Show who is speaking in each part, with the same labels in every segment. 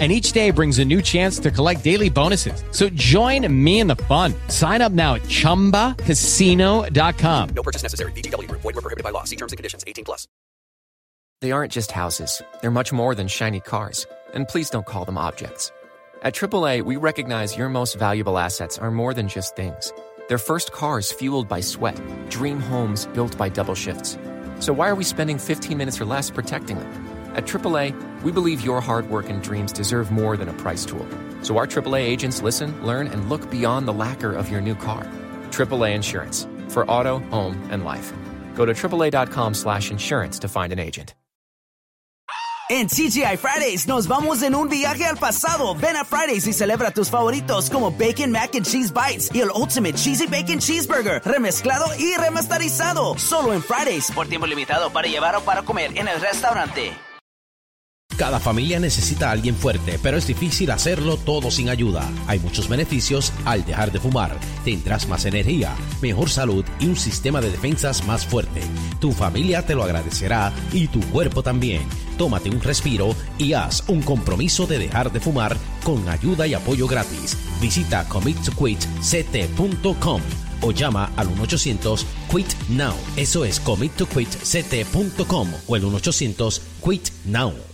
Speaker 1: and each day brings a new chance to collect daily bonuses. So join me in the fun. Sign up now at ChumbaCasino.com.
Speaker 2: No purchase necessary. VGW. Void were prohibited by law. See terms and conditions. 18 plus.
Speaker 3: They aren't just houses. They're much more than shiny cars. And please don't call them objects. At AAA, we recognize your most valuable assets are more than just things. They're first cars fueled by sweat, dream homes built by double shifts. So why are we spending 15 minutes or less protecting them? At AAA, we believe your hard work and dreams deserve more than a price tool. So our AAA agents listen, learn, and look beyond the lacquer of your new car. AAA Insurance for auto, home, and life. Go to AAA.com slash insurance to find an agent.
Speaker 4: En TGI Fridays nos vamos en un viaje al pasado. Ven a Fridays y celebra tus favoritos como Bacon Mac and Cheese Bites y el Ultimate Cheesy Bacon Cheeseburger, remezclado y remasterizado. Solo en Fridays, por tiempo limitado para llevar o para comer en el restaurante.
Speaker 5: Cada familia necesita a alguien fuerte, pero es difícil hacerlo todo sin ayuda. Hay muchos beneficios al dejar de fumar. Tendrás más energía, mejor salud y un sistema de defensas más fuerte. Tu familia te lo agradecerá y tu cuerpo también. Tómate un respiro y haz un compromiso de dejar de fumar con ayuda y apoyo gratis. Visita committoquitct.com o llama al 1-800-QUIT-NOW. Eso es committoquitct.com o el 1-800-QUIT-NOW.
Speaker 6: Hoy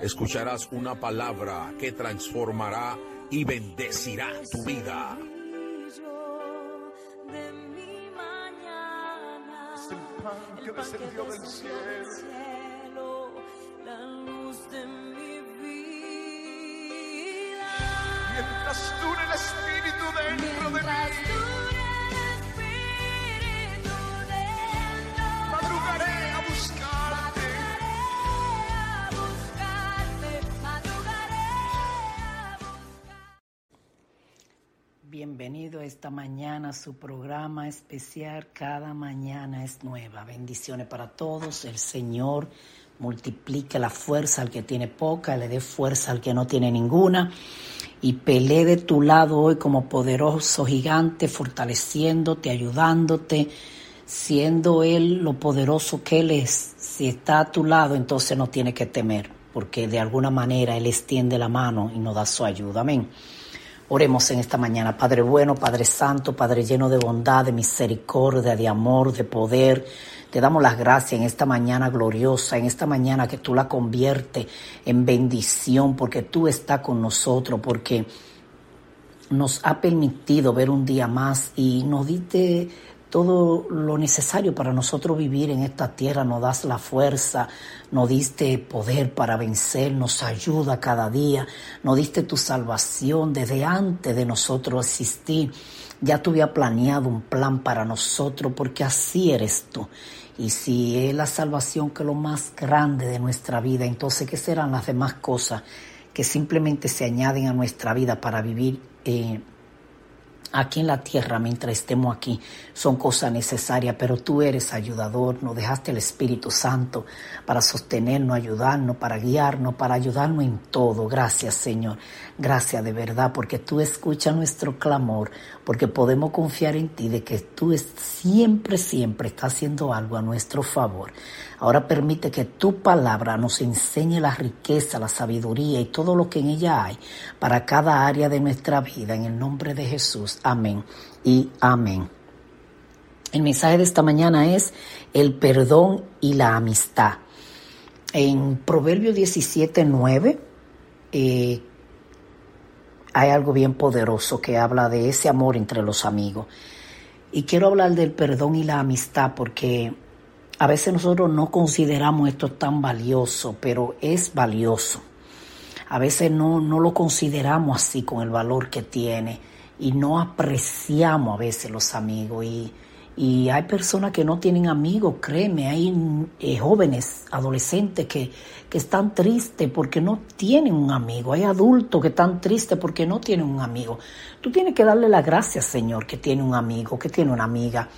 Speaker 7: Escucharás una palabra que transformará y bendecirá tu vida.
Speaker 6: Es el pan que descendió del cielo. Mientras dure el Espíritu dentro de mí.
Speaker 8: Esta mañana su programa especial. Cada mañana es nueva. Bendiciones para todos. El Señor multiplique la fuerza al que tiene poca, le dé fuerza al que no tiene ninguna. Y pelee de tu lado hoy como poderoso gigante, fortaleciéndote, ayudándote, siendo Él lo poderoso que Él es. Si está a tu lado, entonces no tiene que temer, porque de alguna manera Él extiende la mano y nos da su ayuda. Amén. Oremos en esta mañana, Padre bueno, Padre santo, Padre lleno de bondad, de misericordia, de amor, de poder. Te damos las gracias en esta mañana gloriosa, en esta mañana que tú la conviertes en bendición, porque tú estás con nosotros, porque nos ha permitido ver un día más y nos diste todo lo necesario para nosotros vivir en esta tierra, nos das la fuerza, nos diste poder para vencer, nos ayuda cada día, nos diste tu salvación desde antes de nosotros existir. Ya tú planeado un plan para nosotros porque así eres tú. Y si es la salvación que es lo más grande de nuestra vida, entonces ¿qué serán las demás cosas que simplemente se añaden a nuestra vida para vivir? Eh, aquí en la tierra mientras estemos aquí son cosas necesarias, pero tú eres ayudador, nos dejaste el Espíritu Santo para sostenernos, ayudarnos, para guiarnos, para ayudarnos en todo. Gracias Señor, gracias de verdad, porque tú escuchas nuestro clamor, porque podemos confiar en ti de que tú siempre, siempre estás haciendo algo a nuestro favor. Ahora permite que tu palabra nos enseñe la riqueza, la sabiduría y todo lo que en ella hay para cada área de nuestra vida. En el nombre de Jesús. Amén y amén. El mensaje de esta mañana es el perdón y la amistad. En Proverbio 17, 9, eh, hay algo bien poderoso que habla de ese amor entre los amigos. Y quiero hablar del perdón y la amistad porque a veces nosotros no consideramos esto tan valioso, pero es valioso. A veces no, no lo consideramos así con el valor que tiene y no apreciamos a veces los amigos. Y, y hay personas que no tienen amigos, créeme, hay eh, jóvenes, adolescentes que, que están tristes porque no tienen un amigo, hay adultos que están tristes porque no tienen un amigo. Tú tienes que darle las gracias, Señor, que tiene un amigo, que tiene una amiga.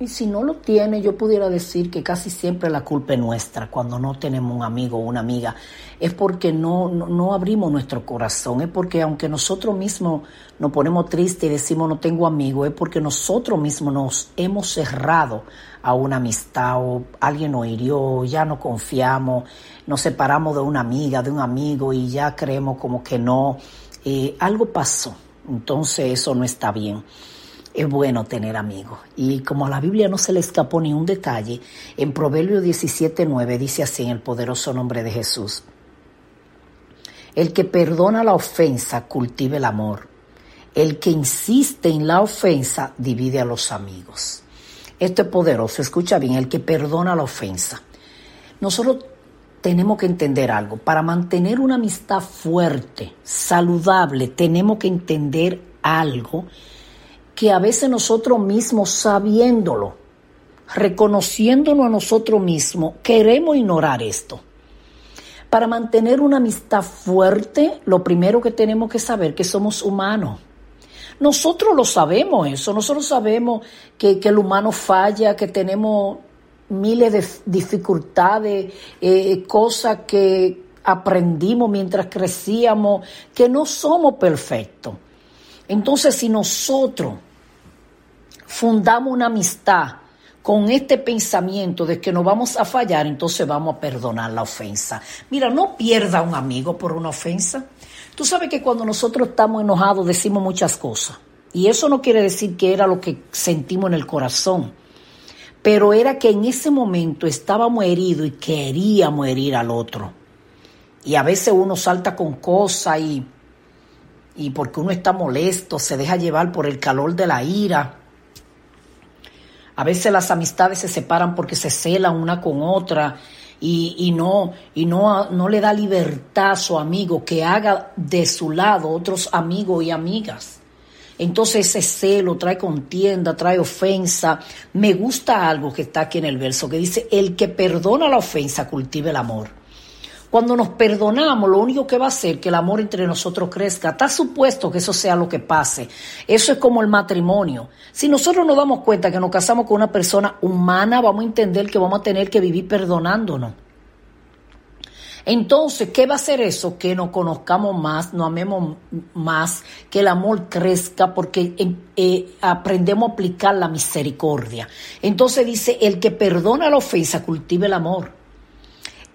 Speaker 8: Y si no lo tiene, yo pudiera decir que casi siempre la culpa es nuestra cuando no tenemos un amigo o una amiga. Es porque no, no, abrimos nuestro corazón, es porque aunque nosotros mismos nos ponemos tristes y decimos no tengo amigo, es porque nosotros mismos nos hemos cerrado a una amistad o alguien nos hirió, ya no confiamos, nos separamos de una amiga, de un amigo y ya creemos como que no, eh, algo pasó. Entonces eso no está bien es bueno tener amigos. Y como a la Biblia no se le escapó ni un detalle, en Proverbio 17.9 dice así en el poderoso nombre de Jesús. El que perdona la ofensa cultiva el amor. El que insiste en la ofensa divide a los amigos. Esto es poderoso, escucha bien, el que perdona la ofensa. Nosotros tenemos que entender algo. Para mantener una amistad fuerte, saludable, tenemos que entender algo que a veces nosotros mismos sabiéndolo, reconociéndonos a nosotros mismos, queremos ignorar esto. Para mantener una amistad fuerte, lo primero que tenemos que saber que somos humanos. Nosotros lo sabemos eso, nosotros sabemos que, el humano falla, que tenemos miles de dificultades, eh, cosas que aprendimos mientras crecíamos, que no somos perfectos. Entonces, si nosotros fundamos una amistad con este pensamiento de que no vamos a fallar, entonces vamos a perdonar la ofensa. Mira, no pierda un amigo por una ofensa. Tú sabes que cuando nosotros estamos enojados decimos muchas cosas. Y eso no quiere decir que era lo que sentimos en el corazón. Pero era que en ese momento estábamos heridos y queríamos herir al otro. Y a veces uno salta con cosas y y porque uno está molesto, se deja llevar por el calor de la ira. A veces las amistades se separan porque se celan una con otra y, no, y no, no le da libertad a su amigo que haga de su lado otros amigos y amigas. Entonces ese celo trae contienda, trae ofensa. Me gusta algo que está aquí en el verso que dice, el que perdona la ofensa cultiva el amor. Cuando nos perdonamos, lo único que va a hacer que el amor entre nosotros crezca. Está supuesto que eso sea lo que pase. Eso es como el matrimonio. Si nosotros nos damos cuenta que nos casamos con una persona humana, vamos a entender que vamos a tener que vivir perdonándonos. Entonces, ¿qué va a hacer eso? Que nos conozcamos más, nos amemos más, que el amor crezca, porque eh, eh, aprendemos a aplicar la misericordia. Entonces dice, el que perdona la ofensa cultiva el amor.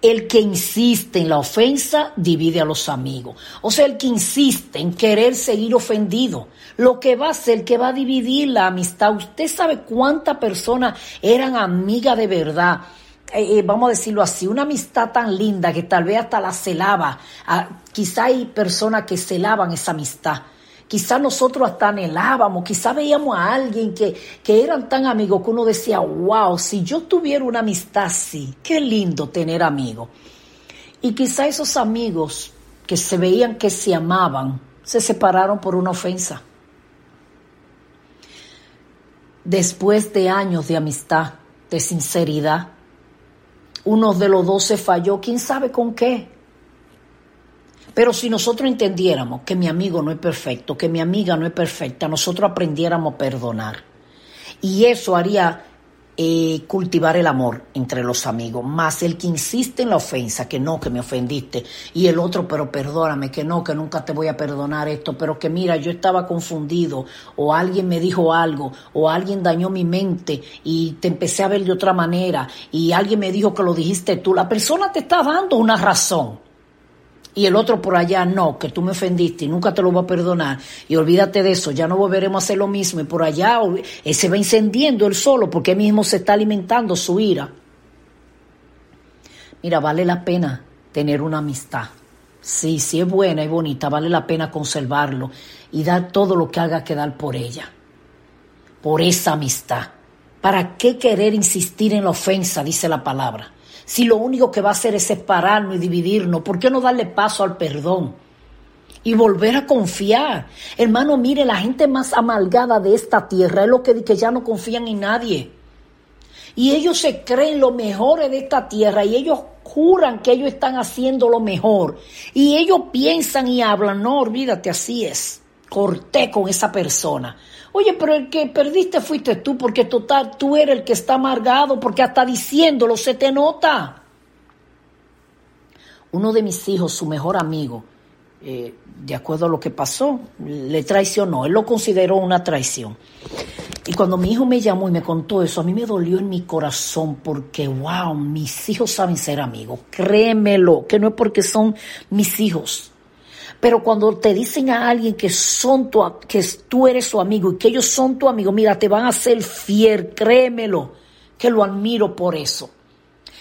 Speaker 8: El que insiste en la ofensa divide a los amigos. O sea, el que insiste en querer seguir ofendido, lo que va a hacer que va a dividir la amistad. Usted sabe cuántas personas eran amigas de verdad. Eh, eh, vamos a decirlo así, una amistad tan linda que tal vez hasta la celaba. Ah, quizá hay personas que celaban esa amistad Quizá nosotros hasta anhelábamos, quizá veíamos a alguien que, que eran tan amigos que uno decía, wow, si yo tuviera una amistad así, qué lindo tener amigos. Y quizá esos amigos que se veían que se amaban, se separaron por una ofensa. Después de años de amistad, de sinceridad, uno de los dos se falló, quién sabe con qué. Pero si nosotros entendiéramos que mi amigo no es perfecto, que mi amiga no es perfecta, nosotros aprendiéramos a perdonar. Y eso haría eh, cultivar el amor entre los amigos, más el que insiste en la ofensa, que no, que me ofendiste, y el otro, pero perdóname, que no, que nunca te voy a perdonar esto, pero que mira, yo estaba confundido, o alguien me dijo algo, o alguien dañó mi mente y te empecé a ver de otra manera, y alguien me dijo que lo dijiste tú, la persona te está dando una razón y el otro por allá, no, que tú me ofendiste y nunca te lo voy a perdonar y olvídate de eso, ya no volveremos a hacer lo mismo y por allá eh, se va encendiendo él solo porque él mismo se está alimentando su ira. Mira, vale la pena tener una amistad. Sí, sí es buena y bonita, vale la pena conservarlo y dar todo lo que haga que dar por ella, por esa amistad. ¿Para qué querer insistir en la ofensa? Dice la palabra. Si lo único que va a hacer es separarnos y dividirnos, ¿por qué no darle paso al perdón? Y volver a confiar. Hermano, mire, la gente más amalgada de esta tierra es lo que, que ya no confían en nadie. Y ellos se creen los mejores de esta tierra y ellos juran que ellos están haciendo lo mejor. Y ellos piensan y hablan, no, olvídate, así es. Corté con esa persona. Oye, pero el que perdiste fuiste tú, porque total, tú eres el que está amargado, porque hasta diciéndolo se te nota. Uno de mis hijos, su mejor amigo, eh, de acuerdo a lo que pasó, le traicionó. Él lo consideró una traición. Y cuando mi hijo me llamó y me contó eso, a mí me dolió en mi corazón porque, wow, mis hijos saben ser amigos. Créemelo, que no es porque son mis hijos. Pero cuando te dicen a alguien que son tu, que tú eres su amigo y que ellos son tu amigo, mira, te van a ser fiel, créemelo, que lo admiro por eso.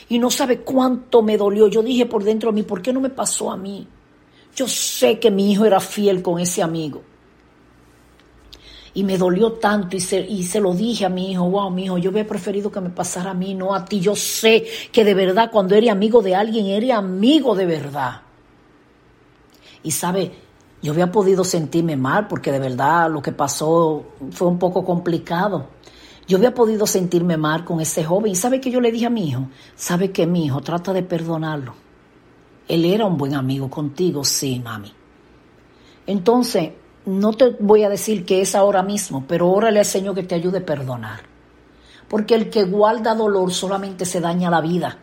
Speaker 8: Y no sabe cuánto me dolió. Yo dije por dentro de mí, ¿por qué no me pasó a mí? Yo sé que mi hijo era fiel con ese amigo. Y me dolió tanto y se, y se lo dije a mi hijo, wow, mi hijo, yo hubiera preferido que me pasara a mí, no a ti. Yo sé que de verdad cuando eres amigo de alguien, eres amigo de verdad. Y sabe, yo había podido sentirme mal porque de verdad lo que pasó fue un poco complicado. Yo había podido sentirme mal con ese joven. ¿Y sabe que yo le dije a mi hijo? ¿Sabe que mi hijo trata de perdonarlo? Él era un buen amigo contigo, sí, mami. Entonces, no te voy a decir que es ahora mismo, pero órale al Señor que te ayude a perdonar. Porque el que guarda dolor solamente se daña la vida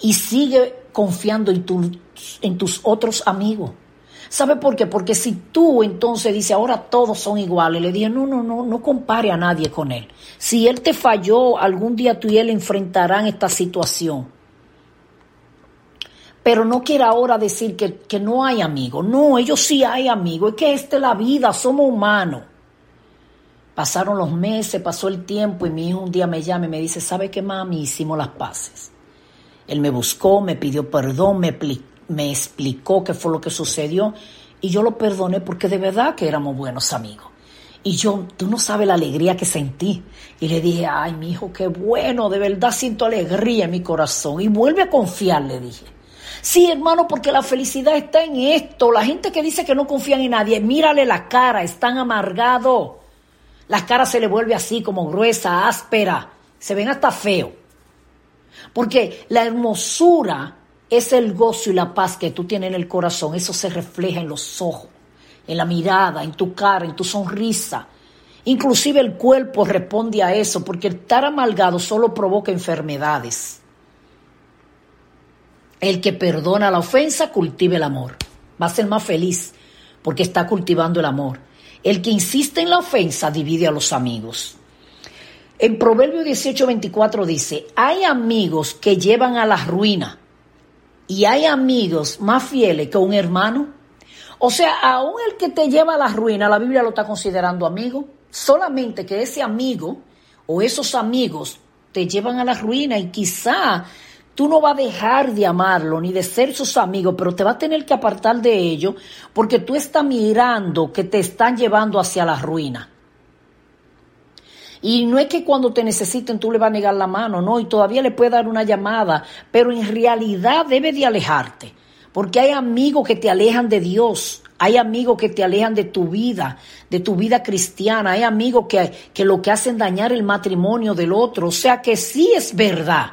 Speaker 8: y sigue confiando en, en tus otros amigos. ¿Sabe por qué? Porque si tú entonces dices, ahora todos son iguales, le dije, no, no, no, no compare a nadie con él. Si él te falló, algún día tú y él enfrentarán esta situación. Pero no quiere ahora decir que, que no hay amigos. No, ellos sí hay amigos. Es que esta es la vida, somos humanos. Pasaron los meses, pasó el tiempo y mi hijo un día me llama y me dice, ¿sabe qué, mami? Hicimos las paces. Él me buscó, me pidió perdón, me, me explicó qué fue lo que sucedió y yo lo perdoné porque de verdad que éramos buenos amigos. Y yo, tú no sabes la alegría que sentí. Y le dije, ay, mi hijo, qué bueno, de verdad siento alegría en mi corazón. Y vuelve a confiar, le dije. Sí, hermano, porque la felicidad está en esto. La gente que dice que no confían en nadie, mírale la cara, están amargados. La cara se le vuelve así, como gruesa, áspera. Se ven hasta feo. Porque la hermosura es el gozo y la paz que tú tienes en el corazón. Eso se refleja en los ojos, en la mirada, en tu cara, en tu sonrisa. Inclusive el cuerpo responde a eso, porque estar amalgado solo provoca enfermedades. El que perdona la ofensa cultiva el amor. Va a ser más feliz porque está cultivando el amor. El que insiste en la ofensa divide a los amigos. En Proverbio 18:24 dice, hay amigos que llevan a la ruina y hay amigos más fieles que un hermano. O sea, aún el que te lleva a la ruina, la Biblia lo está considerando amigo. Solamente que ese amigo o esos amigos te llevan a la ruina y quizá tú no vas a dejar de amarlo ni de ser sus amigos, pero te vas a tener que apartar de ellos porque tú estás mirando que te están llevando hacia la ruina. Y no es que cuando te necesiten tú le vas a negar la mano, no, y todavía le puedes dar una llamada, pero en realidad debe de alejarte, porque hay amigos que te alejan de Dios, hay amigos que te alejan de tu vida, de tu vida cristiana, hay amigos que, que lo que hacen dañar el matrimonio del otro, o sea que sí es verdad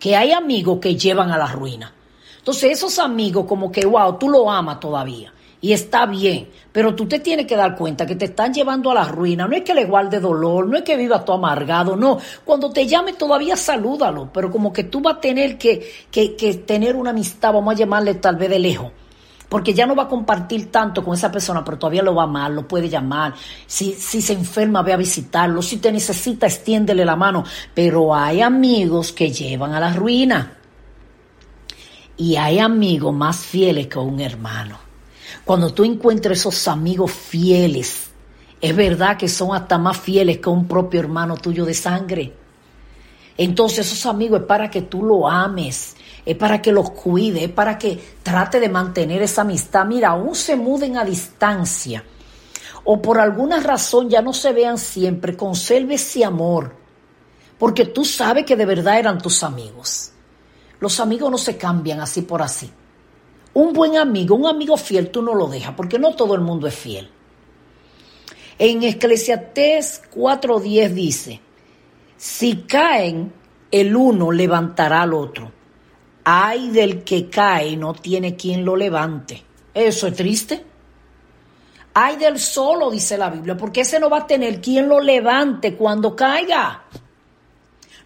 Speaker 8: que hay amigos que llevan a la ruina. Entonces esos amigos como que, wow, tú lo amas todavía y está bien, pero tú te tienes que dar cuenta que te están llevando a la ruina. No es que le guarde dolor, no es que viva todo amargado, no. Cuando te llame todavía salúdalo, pero como que tú vas a tener que, que, tener una amistad, vamos a llamarle tal vez de lejos. Porque ya no va a compartir tanto con esa persona, pero todavía lo va a amar, lo puede llamar. Si, si se enferma, ve a visitarlo. Si te necesita, extiéndele la mano. Pero hay amigos que llevan a la ruina. Y hay amigos más fieles que un hermano. Cuando tú encuentres esos amigos fieles, es verdad que son hasta más fieles que un propio hermano tuyo de sangre. Entonces esos amigos es para que tú lo ames, es para que los cuide, es para que trate de mantener esa amistad. Mira, aún se muden a distancia o por alguna razón ya no se vean siempre, conserve ese amor, porque tú sabes que de verdad eran tus amigos. Los amigos no se cambian así por así. Un buen amigo, un amigo fiel, tú no lo dejas, porque no todo el mundo es fiel. En Eclesiastés 4:10 dice, si caen, el uno levantará al otro. Ay del que cae, no tiene quien lo levante. Eso es triste. Ay del solo, dice la Biblia, porque ese no va a tener quien lo levante cuando caiga.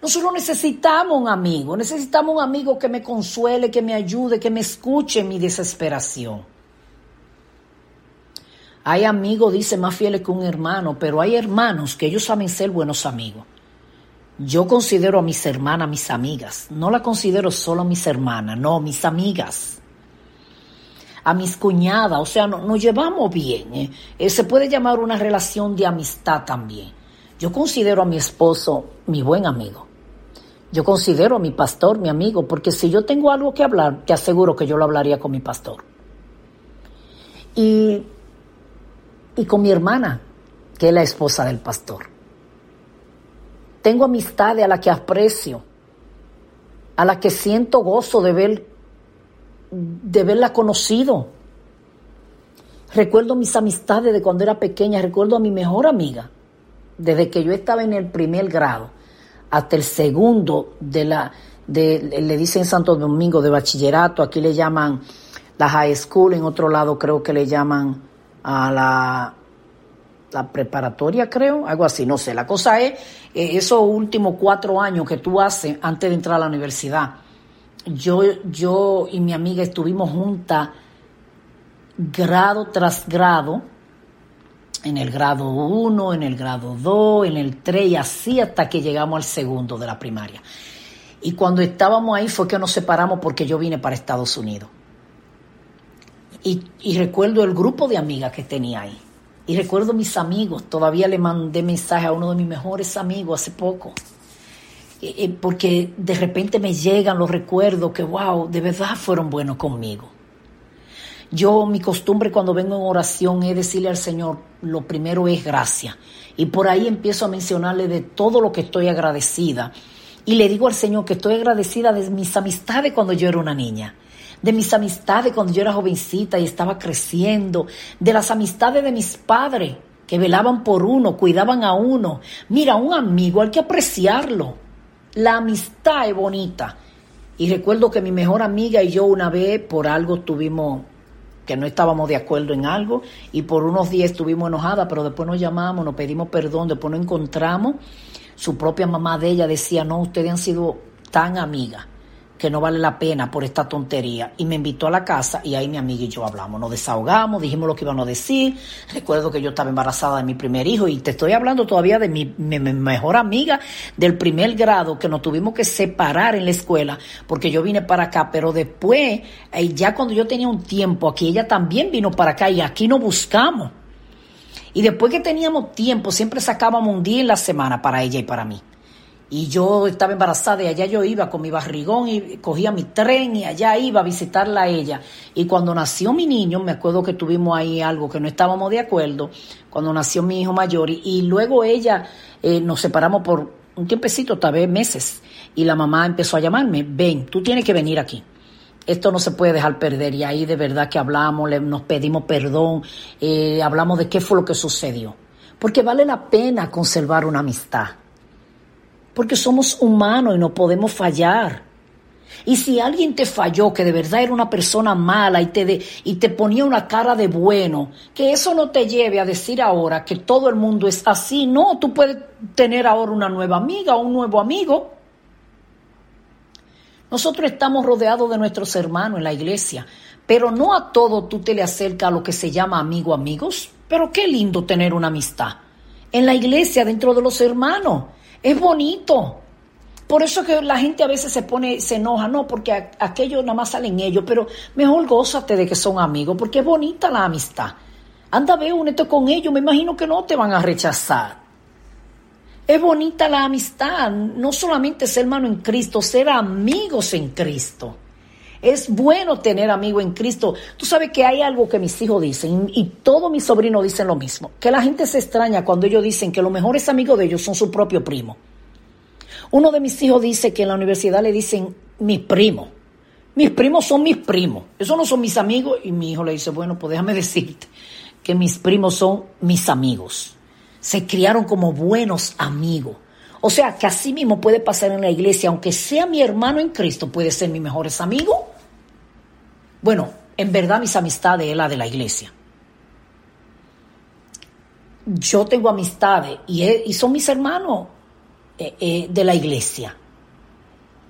Speaker 8: Nosotros necesitamos un amigo, necesitamos un amigo que me consuele, que me ayude, que me escuche en mi desesperación. Hay amigos, dice, más fieles que un hermano, pero hay hermanos que ellos saben ser buenos amigos. Yo considero a mis hermanas mis amigas, no la considero solo mis hermanas, no, mis amigas a mis cuñadas, o sea, nos llevamos bien. ¿eh? Eh, se puede llamar una relación de amistad también. Yo considero a mi esposo mi buen amigo. Yo considero a mi pastor mi amigo, porque si yo tengo algo que hablar, te aseguro que yo lo hablaría con mi pastor. Y, y con mi hermana, que es la esposa del pastor. Tengo amistades a las que aprecio, a las que siento gozo de ver de verla conocido. Recuerdo mis amistades de cuando era pequeña, recuerdo a mi mejor amiga, desde que yo estaba en el primer grado hasta el segundo de la, de, le dicen Santo Domingo de bachillerato, aquí le llaman la high school, en otro lado creo que le llaman a la, la preparatoria, creo, algo así, no sé. La cosa es eh, esos últimos cuatro años que tú haces antes de entrar a la universidad yo, yo y mi amiga estuvimos juntas grado tras grado, en el grado 1, en el grado 2, en el 3 y así hasta que llegamos al segundo de la primaria. Y cuando estábamos ahí fue que nos separamos porque yo vine para Estados Unidos. Y, recuerdo el grupo de amigas que tenía ahí. Y recuerdo mis amigos. Todavía le mandé mensaje a uno de mis mejores amigos hace poco. Eh, eh, porque de repente me llegan los recuerdos que, wow, de verdad fueron buenos conmigo. Yo, mi costumbre cuando vengo en oración es decirle al Señor, lo primero es gracia. Y por ahí empiezo a mencionarle de todo lo que estoy agradecida. Y le digo al Señor que estoy agradecida de mis amistades cuando yo era una niña de mis amistades cuando yo era jovencita y estaba creciendo, de las amistades de mis padres que velaban por uno, cuidaban a uno. Mira, un amigo hay que apreciarlo. La amistad es bonita. Y recuerdo que mi mejor amiga y yo una vez por algo tuvimos que no estábamos de acuerdo en algo y por unos días estuvimos enojadas, pero después nos llamamos, nos pedimos perdón, después nos encontramos. Su propia mamá de ella decía, no, ustedes han sido tan amigas que no vale la pena por esta tontería. Y me invitó a la casa y ahí mi amiga y yo hablamos, nos desahogamos, dijimos lo que íbamos a decir. Recuerdo que yo estaba embarazada de mi primer hijo y te estoy hablando todavía de mi, mejor amiga del primer grado que nos tuvimos que separar en la escuela porque yo vine para acá, pero después, eh, ya cuando yo tenía un tiempo aquí, ella también vino para acá y aquí nos buscamos. Y después que teníamos tiempo, siempre sacábamos un día en la semana para ella y para mí. Y yo estaba embarazada y allá yo iba con mi barrigón y cogía mi tren y allá iba a visitarla a ella. Y cuando nació mi niño, me acuerdo que tuvimos ahí algo que no estábamos de acuerdo, cuando nació mi hijo mayor. Y, luego ella eh, nos separamos por un tiempecito, tal vez meses. Y la mamá empezó a llamarme, ven, tú tienes que venir aquí. Esto no se puede dejar perder. Y ahí de verdad que hablamos, nos pedimos perdón, eh, hablamos de qué fue lo que sucedió. Porque vale la pena conservar una amistad porque somos humanos y no podemos fallar. Y si alguien te falló, que de verdad era una persona mala y te, y te ponía una cara de bueno, que eso no te lleve a decir ahora que todo el mundo es así. No, tú puedes tener ahora una nueva amiga o un nuevo amigo. Nosotros estamos rodeados de nuestros hermanos en la iglesia, pero no a todo tú te le acercas a lo que se llama amigo amigos. Pero qué lindo tener una amistad. En la iglesia, dentro de los hermanos. Es bonito. Por eso que la gente a veces se pone, se enoja, no, porque aquellos nada más salen ellos, pero mejor gózate de que son amigos, porque es bonita la amistad. Anda, ve, únete con ellos, me imagino que no te van a rechazar. Es bonita la amistad, no solamente ser hermano en Cristo, ser amigos en Cristo. Es bueno tener amigos en Cristo. Tú sabes que hay algo que mis hijos dicen y todos mis sobrinos dicen lo mismo, que la gente se extraña cuando ellos dicen que los mejores amigos de ellos son su propio primo. Uno de mis hijos dice que en la universidad le dicen mi primo. Mis primos son mis primos. Esos no son mis amigos. Y mi hijo le dice, bueno, pues déjame decirte que mis primos son mis amigos. Se criaron como buenos amigos. O sea, que así mismo puede pasar en la iglesia, aunque sea mi hermano en Cristo, puede ser mi mejores amigos. Bueno, en verdad mis amistades es la de la iglesia. Yo tengo amistades y, son mis hermanos eh, eh, de la iglesia.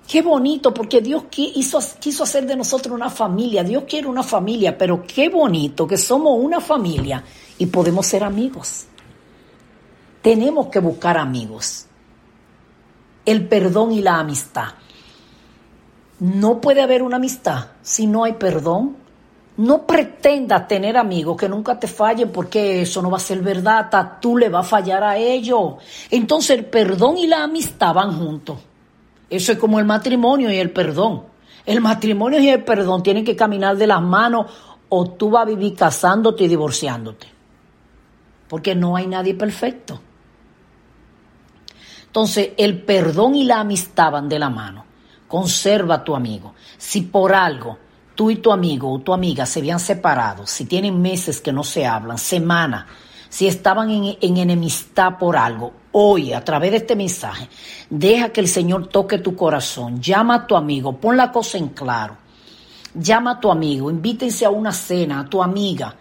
Speaker 8: Qué bonito, porque Dios quiso, quiso hacer de nosotros una familia. Dios quiere una familia, pero qué bonito que somos una familia y podemos ser amigos. Tenemos que buscar amigos. El perdón y la amistad. No puede haber una amistad si no hay perdón. No pretendas tener amigos que nunca te fallen porque eso no va a ser verdad. tú le va a fallar a ellos. Entonces el perdón y la amistad van juntos. Eso es como el matrimonio y el perdón. El matrimonio y el perdón tienen que caminar de las manos o tú vas a vivir casándote y divorciándote. Porque no hay nadie perfecto. Entonces, el perdón y la amistad van de la mano. Conserva a tu amigo. Si por algo tú y tu amigo o tu amiga se habían separado, si tienen meses que no se hablan, semanas, si estaban en, en enemistad por algo, hoy a través de este mensaje, deja que el Señor toque tu corazón, llama a tu amigo, pon la cosa en claro, llama a tu amigo, invítense a una cena, a tu amiga,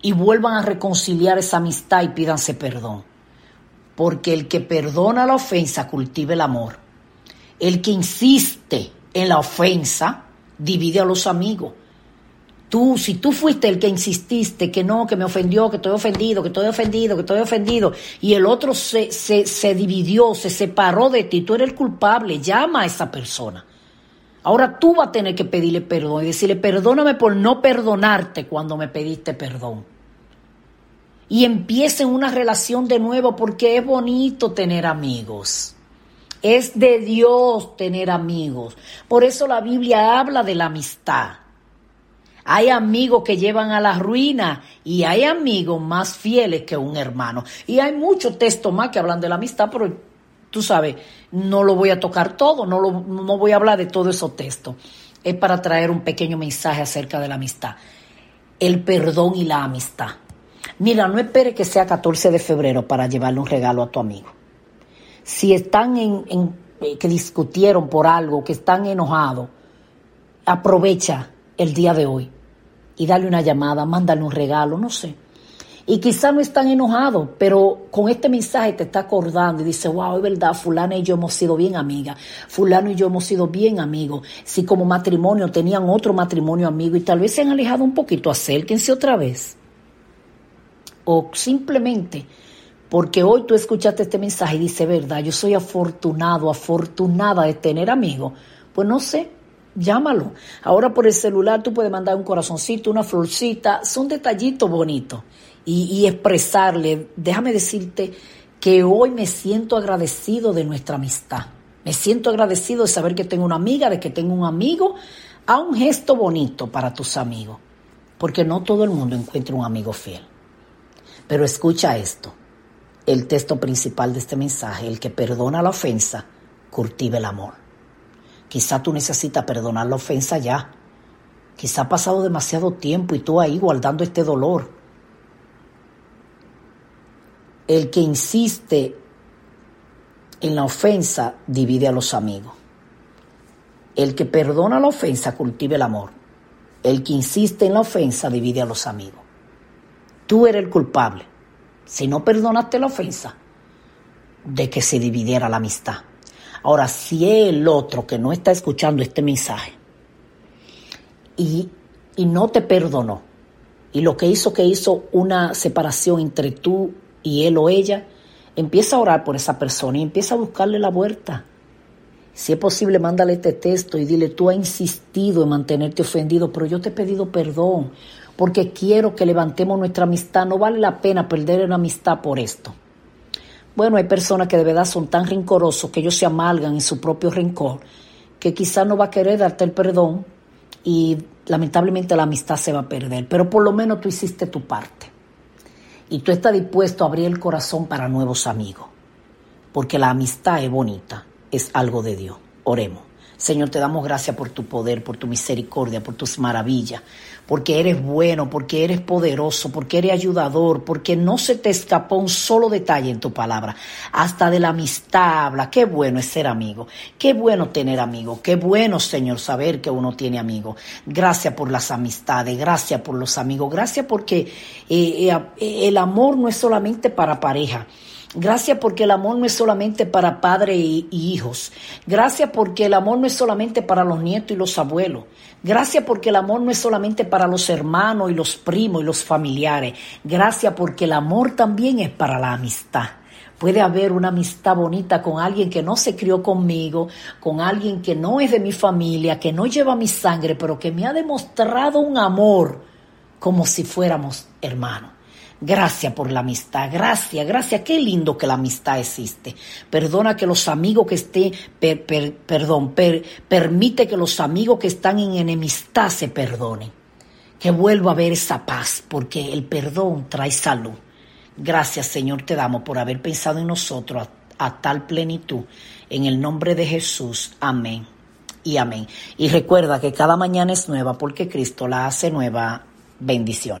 Speaker 8: y vuelvan a reconciliar esa amistad y pídanse perdón. Porque el que perdona la ofensa cultiva el amor. El que insiste en la ofensa divide a los amigos. Tú, si tú fuiste el que insististe que no, que me ofendió, que estoy ofendido, que estoy ofendido, que estoy ofendido, y el otro se, se, se dividió, se separó de ti, tú eres el culpable, llama a esa persona. Ahora tú vas a tener que pedirle perdón y decirle, perdóname por no perdonarte cuando me pediste perdón. Y empiecen una relación de nuevo porque es bonito tener amigos. Es de Dios tener amigos. Por eso la Biblia habla de la amistad. Hay amigos que llevan a la ruina y hay amigos más fieles que un hermano. Y hay muchos textos más que hablan de la amistad, pero tú sabes, no lo voy a tocar todo, no, lo, no voy a hablar de todos esos textos. Es para traer un pequeño mensaje acerca de la amistad. El perdón y la amistad. Mira, no espere que sea 14 de febrero para llevarle un regalo a tu amigo. Si están en, eh, que discutieron por algo, que están enojados, aprovecha el día de hoy y dale una llamada, mándale un regalo, no sé. Y quizá no están enojados, pero con este mensaje te está acordando y dice, wow, es verdad, fulano y yo hemos sido bien amigas, fulano y yo hemos sido bien amigos. Si como matrimonio tenían otro matrimonio amigo y tal vez se han alejado un poquito, acérquense otra vez. O simplemente porque hoy tú escuchaste este mensaje y dice, verdad, yo soy afortunado, afortunada de tener amigos. Pues no sé, llámalo. Ahora por el celular tú puedes mandar un corazoncito, una florcita, son detallitos bonitos. Y, expresarle, déjame decirte que hoy me siento agradecido de nuestra amistad. Me siento agradecido de saber que tengo una amiga, de que tengo un amigo. A un gesto bonito para tus amigos, porque no todo el mundo encuentra un amigo fiel. Pero escucha esto, el texto principal de este mensaje, el que perdona la ofensa, cultiva el amor. Quizá tú necesitas perdonar la ofensa ya. Quizá ha pasado demasiado tiempo y tú ahí guardando este dolor. El que insiste en la ofensa divide a los amigos. El que perdona la ofensa cultiva el amor. El que insiste en la ofensa divide a los amigos. Tú eres el culpable, si no perdonaste la ofensa, de que se dividiera la amistad. Ahora, si el otro que no está escuchando este mensaje y, y no te perdonó, y lo que hizo que hizo una separación entre tú y él o ella, empieza a orar por esa persona y empieza a buscarle la vuelta. Si es posible, mándale este texto y dile, tú has insistido en mantenerte ofendido, pero yo te he pedido perdón porque quiero que levantemos nuestra amistad. No vale la pena perder una amistad por esto. Bueno, hay personas que de verdad son tan rencorosos que ellos se amalgan en su propio rencor, que quizás no va a querer darte el perdón y lamentablemente la amistad se va a perder. Pero por lo menos tú hiciste tu parte. Y tú estás dispuesto a abrir el corazón para nuevos amigos. Porque la amistad es bonita, es algo de Dios. Oremos. Señor, te damos gracias por tu poder, por tu misericordia, por tus maravillas, porque eres bueno, porque eres poderoso, porque eres ayudador, porque no se te escapó un solo detalle en tu palabra. Hasta de la amistad habla. Qué bueno es ser amigo. Qué bueno tener amigos. Qué bueno, Señor, saber que uno tiene amigos. Gracias por las amistades. Gracias por los amigos. Gracias porque eh, eh, el amor no es solamente para pareja. Gracias porque el amor no es solamente para padres y, hijos. Gracias porque el amor no es solamente para los nietos y los abuelos. Gracias porque el amor no es solamente para los hermanos y los primos y los familiares. Gracias porque el amor también es para la amistad. Puede haber una amistad bonita con alguien que no se crió conmigo, con alguien que no es de mi familia, que no lleva mi sangre, pero que me ha demostrado un amor como si fuéramos hermanos. Gracias por la amistad, gracias, gracias. Qué lindo que la amistad existe. Perdona que los amigos que estén, perdón, permite que los amigos que están en enemistad se perdonen. Que vuelva a haber esa paz, porque el perdón trae salud. Gracias, Señor, te damos por haber pensado en nosotros a, a tal plenitud. En el nombre de Jesús, amén y amén. Y recuerda que cada mañana es nueva porque Cristo la hace nueva. Bendición.